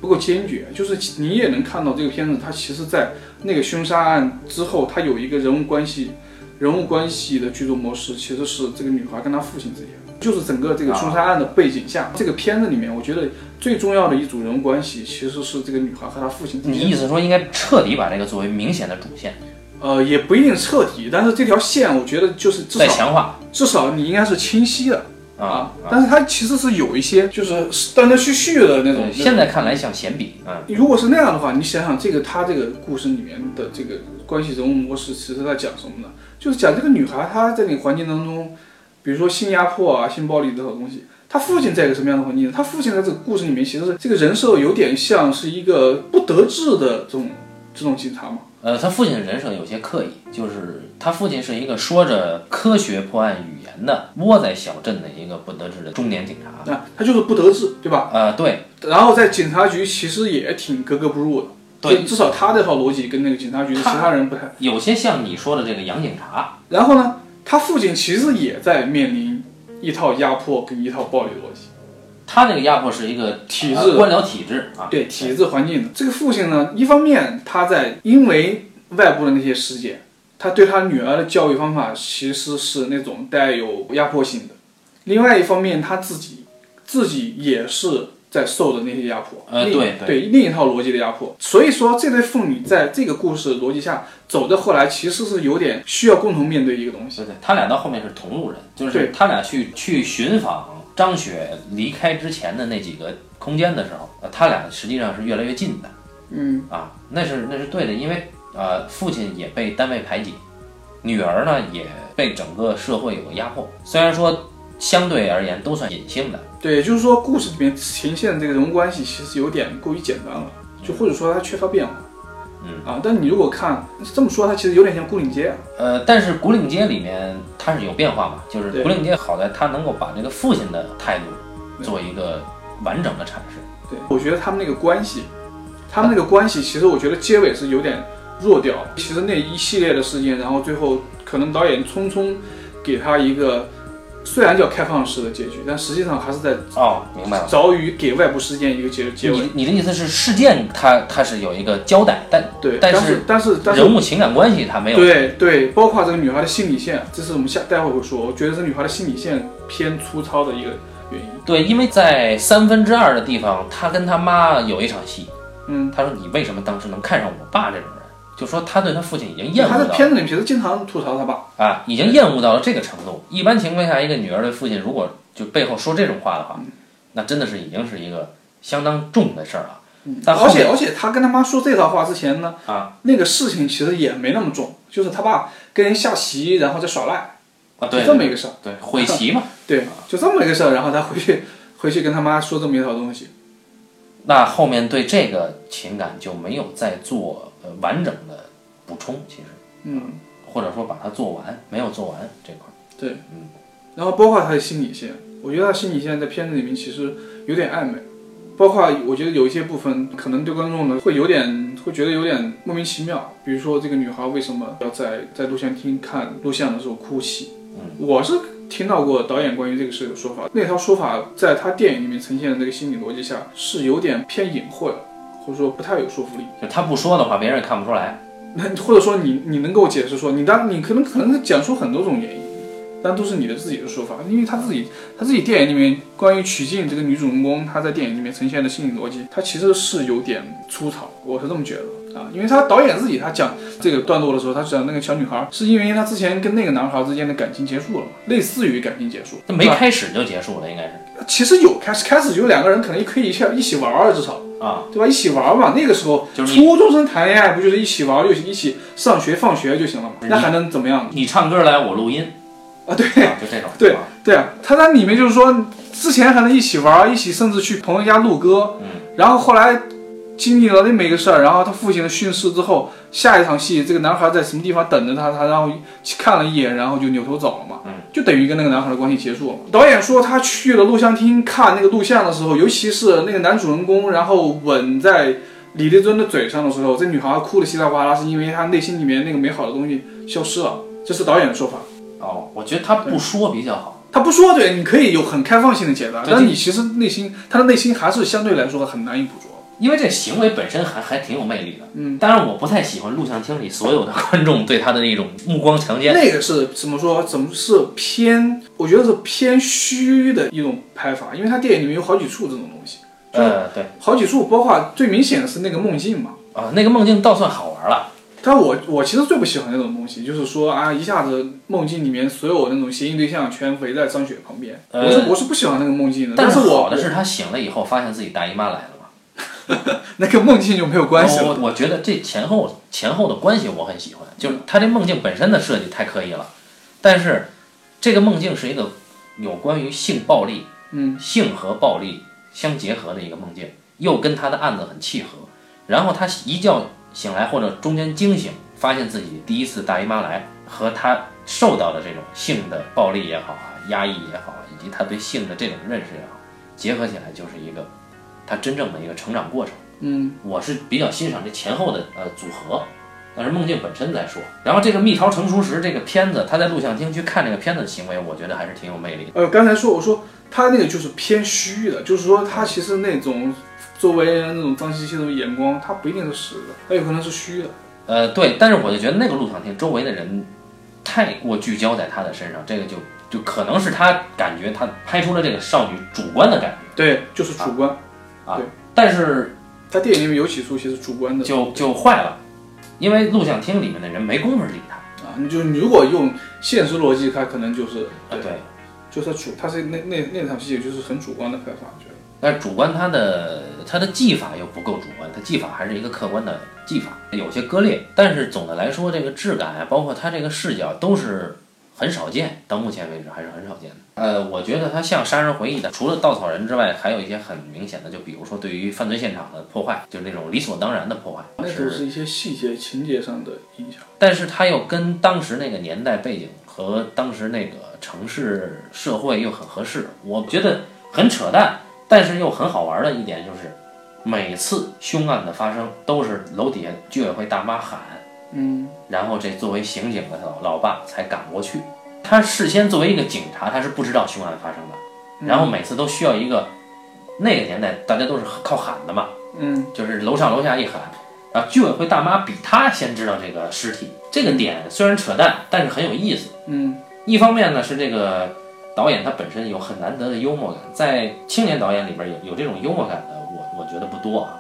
不够坚决，就是你也能看到这个片子它其实在那个凶杀案之后，它有一个人物关系人物关系的剧作模式，其实是这个女孩跟她父亲之间，就是整个这个凶杀案的背景下，这个片子里面我觉得最重要的一组人物关系其实是这个女孩和她父亲之间。你意思说应该彻底把这个作为明显的主线，呃，也不一定彻底，但是这条线我觉得就是至再少强化至少你应该是清晰的。啊啊，但是他其实是有一些就是断断续续的那种，。现在看来像闲笔，嗯，如果是那样的话，你想想这个他这个故事里面的这个关系人物模式，其实在讲什么呢？就是讲这个女孩她在那个环境当中，比如说性压迫啊、性暴力这种东西。她父亲在一个什么样的环境呢？她父亲在这个故事里面，其实是这个人设有点像是一个不得志的这种这种警察嘛。呃，他父亲的人设有些刻意，就是他父亲是一个说着科学破案语言的，窝在小镇的一个不得志的中年警察。那他就是不得志，对吧？呃，对，然后在警察局其实也挺格格不入的。对，至少他这套逻辑跟那个警察局的其他人不太。有些像你说的这个洋警察，然后呢，他父亲其实也在面临一套压迫跟一套暴力逻辑，他这个压迫是一个体制呃官僚体制啊，对体制环境的。这个父亲呢，一方面他在因为外部的那些事件，他对他女儿的教育方法其实是那种带有压迫性的；另外一方面，他自己自己也是在受的那些压迫，另呃对对。另一套逻辑的压迫。所以说，这对父女在这个故事逻辑下走到后来，其实是有点需要共同面对一个东西。对对，他俩到后面是同路人，就是他俩去去寻访张雪离开之前的那几个空间的时候，呃，他俩实际上是越来越近的。嗯，啊，那是那是对的，因为呃，父亲也被单位排挤，女儿呢也被整个社会有个压迫，虽然说相对而言都算隐性的，对，也就是说，故事里面呈现的这个人物关系其实有点过于简单了，就或者说它缺乏变化。嗯啊，但你如果看这么说，它其实有点像《古岭街》啊。呃，但是古岭街里面它是有变化嘛，就是对古岭街好在它能够把这个父亲的态度做一个完整的阐释。对，我觉得他们那个关系，他们那个关系，其实我觉得结尾是有点弱掉。其实那一系列的事件，然后最后可能导演匆匆给他一个虽然叫开放式的结局，但实际上还是在哦，明白了。早于给外部事件一个结结尾。你你的意思是事件它它是有一个交代，但对，但是但是人物情感关系它没有。对对，包括这个女孩的心理线，这是我们下待会会说。我觉得这女孩的心理线偏粗糙的一个原因。对，因为在三分之二的地方，他跟他妈有一场戏，嗯，他说你为什么当时能看上我爸这种人？就说他对他父亲已经厌恶他在片子里面其实经常吐槽他爸。啊，已经厌恶到了这个程度。一般情况下，一个女儿的父亲如果就背后说这种话的话，那真的是已经是一个相当重的事儿了。但而且而且他跟他妈说这套话之前呢，啊那个事情其实也没那么重，就是他爸跟人下棋，然后再耍赖，啊，对就这么一个事儿。对悔棋嘛。对，就这么一个事儿，然后他回去回去跟他妈说这么一套东西。那后面对这个情感就没有再做呃完整的补充，其实嗯，或者说把它做完，没有做完这块儿。对，嗯，然后包括他的心理线，我觉得他心理线在片子里面其实有点暧昧，包括我觉得有一些部分可能对观众呢会有点会觉得有点莫名其妙，比如说这个女孩为什么要在在录像厅看录像的时候哭泣？嗯，我是听到过导演关于这个事的说法，那套说法在他电影里面呈现的那个心理逻辑下是有点偏隐晦，或者说不太有说服力。就他不说的话，别人也看不出来。那或者说你你能给我解释说，你当你可能可能讲出很多种原因，但都是你的自己的说法，因为他自己他自己电影里面关于曲靖这个女主人公，她在电影里面呈现的心理逻辑，她其实是有点粗糙，我是这么觉得啊，因为他导演自己他讲这个段落的时候，他讲那个小女孩是因为他之前跟那个男孩之间的感情结束了，类似于感情结束，那没开始就结束了，应该是其实有开始开始有两个人可能可以一起一起玩儿，至少。啊，对吧？一起玩儿嘛，那个时候初中生谈恋爱不就是一起玩儿，就一起上学放学就行了嘛？那还能怎么样？你唱歌来，我录音，啊，对啊，就这种。对对啊，他在里面就是说，之前还能一起玩儿，一起甚至去朋友家录歌，嗯，然后后来经历了那么一个事儿，然后他父亲的训斥之后，下一场戏这个男孩在什么地方等着他，他然后看了一眼，然后就扭头走了嘛，嗯，就等于跟那个男孩的关系结束了。导演说他去了录像厅看那个录像的时候，尤其是那个男主人公，然后吻在李丽珍的嘴上的时候，这女孩哭的稀里哗啦，是因为她内心里面那个美好的东西消失了，这是导演的说法。哦，我觉得他不说比较好。他不说对，你可以有很开放性的解答，对但你其实内心他的内心还是相对来说很难以捕捉。因为这行为本身还还挺有魅力的，嗯，当然我不太喜欢录像厅里所有的观众对他的那种目光强奸，那个是怎么说？怎么是偏？我觉得是偏虚的一种拍法，因为他电影里面有好几处这种东西，呃，对，好几处，包括最明显的是那个梦境嘛。啊，那个梦境倒算好玩了，但我我其实最不喜欢那种东西，就是说啊，一下子梦境里面所有那种嫌疑对象全围在张雪旁边，呃我是我是不喜欢那个梦境的。但是我好的是他醒了以后发现自己大姨妈来了嘛，那跟梦境就没有关系了。我我觉得这前后前后的关系我很喜欢，就是他这梦境本身的设计太刻意了，但是这个梦境是一个有关于性暴力、嗯性和暴力相结合的一个梦境，又跟他的案子很契合。然后他一觉醒来或者中间惊醒，发现自己第一次大姨妈来和他受到的这种性的暴力也好啊、压抑也好啊，以及他对性的这种认识也好，结合起来就是一个他真正的一个成长过程。嗯我是比较欣赏这前后的呃组合，但是梦境本身来说。然后这个蜜桃成熟时这个片子，他在录像厅去看这个片子的行为，我觉得还是挺有魅力的。呃，刚才说我说他那个就是偏虚的，就是说他其实那种作为那种脏兮兮的眼光，他不一定是实的，他有可能是虚的。呃，对，但是我就觉得那个录像厅周围的人太过聚焦在他的身上，这个就就可能是他感觉他拍出了这个少女主观的感觉对，就是主观。觉，但是他电影里面有几处其实主观的就就坏了，因为录像厅里面的人没工夫理他。啊，你就你如果用现实逻辑，他可能就是啊，对，就是他主，他是那那那场戏就是很主观的拍法，我觉得。但主观他的他的技法又不够主观，他技法还是一个客观的技法，有些割裂。但是总的来说，这个质感啊，包括他这个视角都是很少见，到目前为止还是很少见的。呃，我觉得它像《杀人回忆》的，除了稻草人之外，还有一些很明显的，就比如说对于犯罪现场的破坏，就是那种理所当然的破坏。那都是一些细节情节上的影响。但是它又跟当时那个年代背景和当时那个城市社会又很合适，我觉得很扯淡，但是又很好玩的一点就是，每次凶案的发生都是楼底下居委会大妈喊，嗯。然后这作为刑警的老老爸才赶过去。他事先作为一个警察，他是不知道凶案发生的，然后每次都需要一个，那个年代大家都是靠喊的嘛，嗯。就是楼上楼下一喊，然后，居委会大妈比他先知道这个尸体，这个点虽然扯淡，但是很有意思。嗯。一方面呢是这个导演他本身有很难得的幽默感，在青年导演里边有有这种幽默感的，我我觉得不多啊。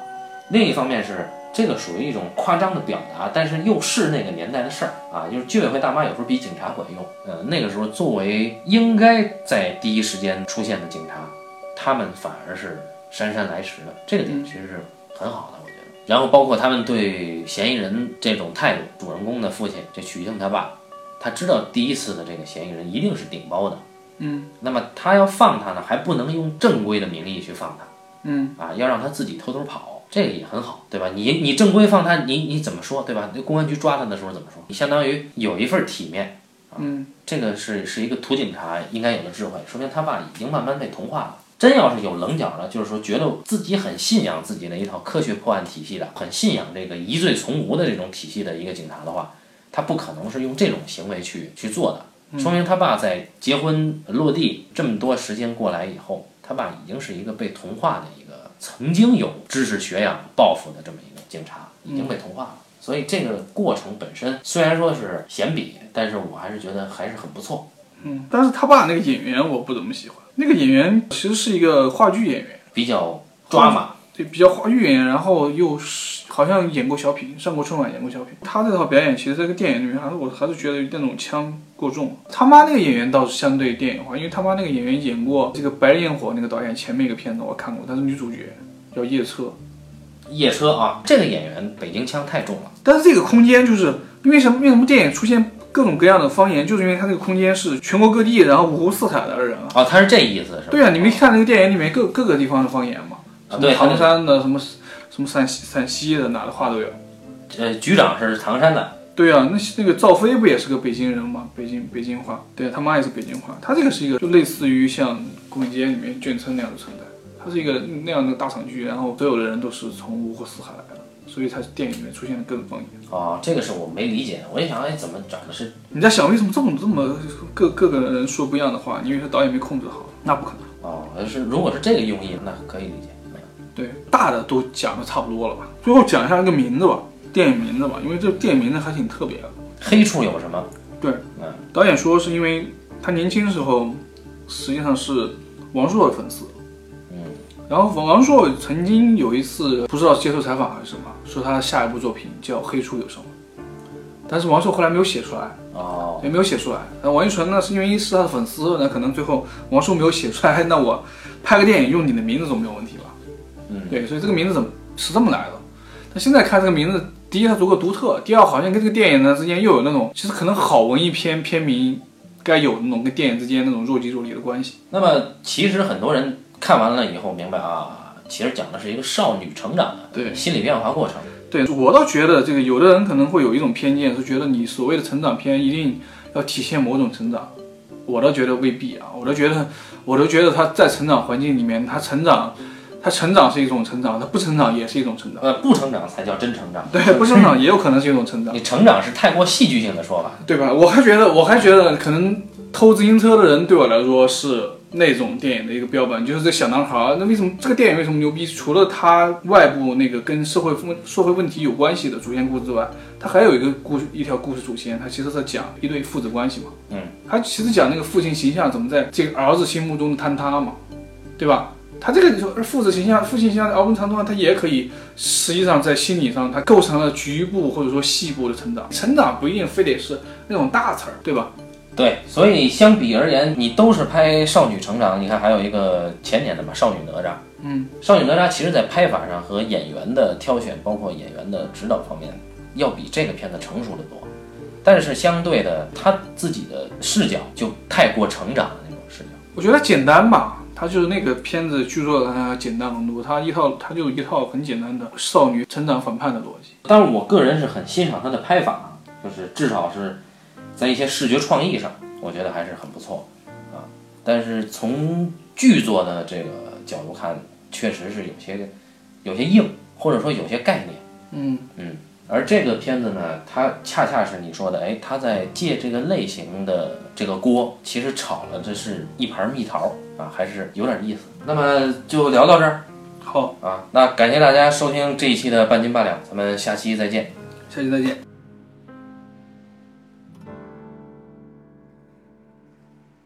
另一方面是这个属于一种夸张的表达，但是又是那个年代的事儿啊，就是居委会大妈有时候比警察管用。呃，那个时候作为应该在第一时间出现的警察，他们反而是姗姗来迟的，这个点其实是很好的，我觉得。然后包括他们对嫌疑人这种态度，主人公的父亲这曲靖他爸，他知道第一次的这个嫌疑人一定是顶包的，嗯那么他要放他呢，还不能用正规的名义去放他。嗯啊，要让他自己偷偷跑，这个也很好，对吧？你你正规放他，你你怎么说，对吧？那公安局抓他的时候怎么说？你相当于有一份体面，嗯这个是是一个土警察应该有的智慧，说明他爸已经慢慢被同化了。真要是有棱角了，就是说觉得自己很信仰自己的一套科学破案体系的，很信仰这个疑罪从无的这种体系的一个警察的话，他不可能是用这种行为去去做的。说明他爸在结婚落地这么多时间过来以后，他爸已经是一个被同化的一个曾经有知识学养、抱负的这么一个警察，已经被同化了。所以这个过程本身虽然说是闲笔，但是我还是觉得还是很不错。嗯，但是他爸那个演员我不怎么喜欢，那个演员其实是一个话剧演员，比较抓马，对，比较话剧演员，然后又是好像演过小品，上过春晚演过小品。他这套表演其实这个电影里面，还是我还是觉得那种腔过重。他妈那个演员倒是相对电影化，因为他妈那个演员演过这个《白日焰火》那个导演前面一个片子我看过，她是女主角，叫叶彻。夜车啊，这个演员北京腔太重了。但是这个空间就是因为什么？为什么电影出现各种各样的方言？就是因为他这个空间是全国各地，然后五湖四海的人啊。哦，他是这意思是吧？对啊，你没看那个电影里面各各个地方的方言吗？什么啊对唐山的，什么什么陕西陕西的，哪的话都有。呃，局长是唐山的，对啊，那那个赵飞不也是个北京人吗？北京北京话，对他妈也是北京话。他这个是一个就类似于像《宫野街》里面眷村那样的存在，它是一个那样的大厂剧，然后所有的人都是从五湖四海来的，所以它电影里面出现了各种方言。哦，这个是我没理解，我一想，哎，怎么长的是你在想为什么这么这么各各个人说不一样的话？你以为他导演没控制好？那不可能。哦，是如果是这个用意，那可以理解。对，大的都讲的差不多了吧？最后讲一下那个名字吧，电影名字吧，因为这个电影名字还挺特别的。黑处有什么？对，嗯，导演说是因为他年轻的时候实际上是王朔的粉丝，嗯，然后王王朔曾经有一次不知道接受采访还是什么，说他下一部作品叫《黑处有什么》，但是王朔后来没有写出来，哦，也没有写出来。那王一纯呢，是因为是他的粉丝，那可能最后王朔没有写出来，那我拍个电影用你的名字总没有问题吧？嗯，对，所以这个名字怎么是这么来的？但现在看这个名字，第一它足够独特，第二好像跟这个电影呢之间又有那种其实可能好文艺片片名该有那种跟电影之间那种若即若离的关系。那么其实很多人看完了以后明白啊，其实讲的是一个少女成长的对心理变化过程。对我倒觉得这个有的人可能会有一种偏见，是觉得你所谓的成长片一定要体现某种成长，我倒觉得未必啊，我都觉得我都觉得他在成长环境里面，他成长，他成长是一种成长，他不成长也是一种成长，呃，不成长才叫真成长。对，不成长也有可能是一种成长。你成长是太过戏剧性的说法。对吧？我还觉得，我还觉得可能偷自行车的人对我来说是那种电影的一个标本，就是这小男孩儿。那为什么这个电影为什么牛逼？除了他外部那个跟社会问社会问题有关系的主线故事之外，他还有一个故事一条故事主线，他其实是讲一对父子关系嘛。嗯，他其实讲那个父亲形象怎么在这个儿子心目中的坍塌嘛，对吧？他这个父子形象、父亲形象的熬成长度，他也可以，实际上在心理上，它构成了局部或者说细部的成长。成长不一定非得是那种大词儿，对吧？对，所以相比而言，你都是拍少女成长，你看还有一个前年的吧，《少女哪吒》。嗯，少女哪吒其实在拍法上和演员的挑选，包括演员的指导方面，要比这个片子成熟的多。但是相对的，他自己的视角就太过成长的那种视角。我觉得简单吧，它就是那个片子剧作的它简单很多，它一套它就一套很简单的少女成长反叛的逻辑。但是我个人是很欣赏他的拍法，就是至少是在一些视觉创意上，我觉得还是很不错啊。但是从剧作的这个角度看，确实是有些有些硬，或者说有些概念。嗯嗯，而这个片子呢，它恰恰是你说的，哎，它在借这个类型的这个锅，其实炒了这是一盘蜜桃啊，还是有点意思。那么就聊到这儿好，啊，那感谢大家收听这一期的半斤八两，咱们下期再见。下期再见。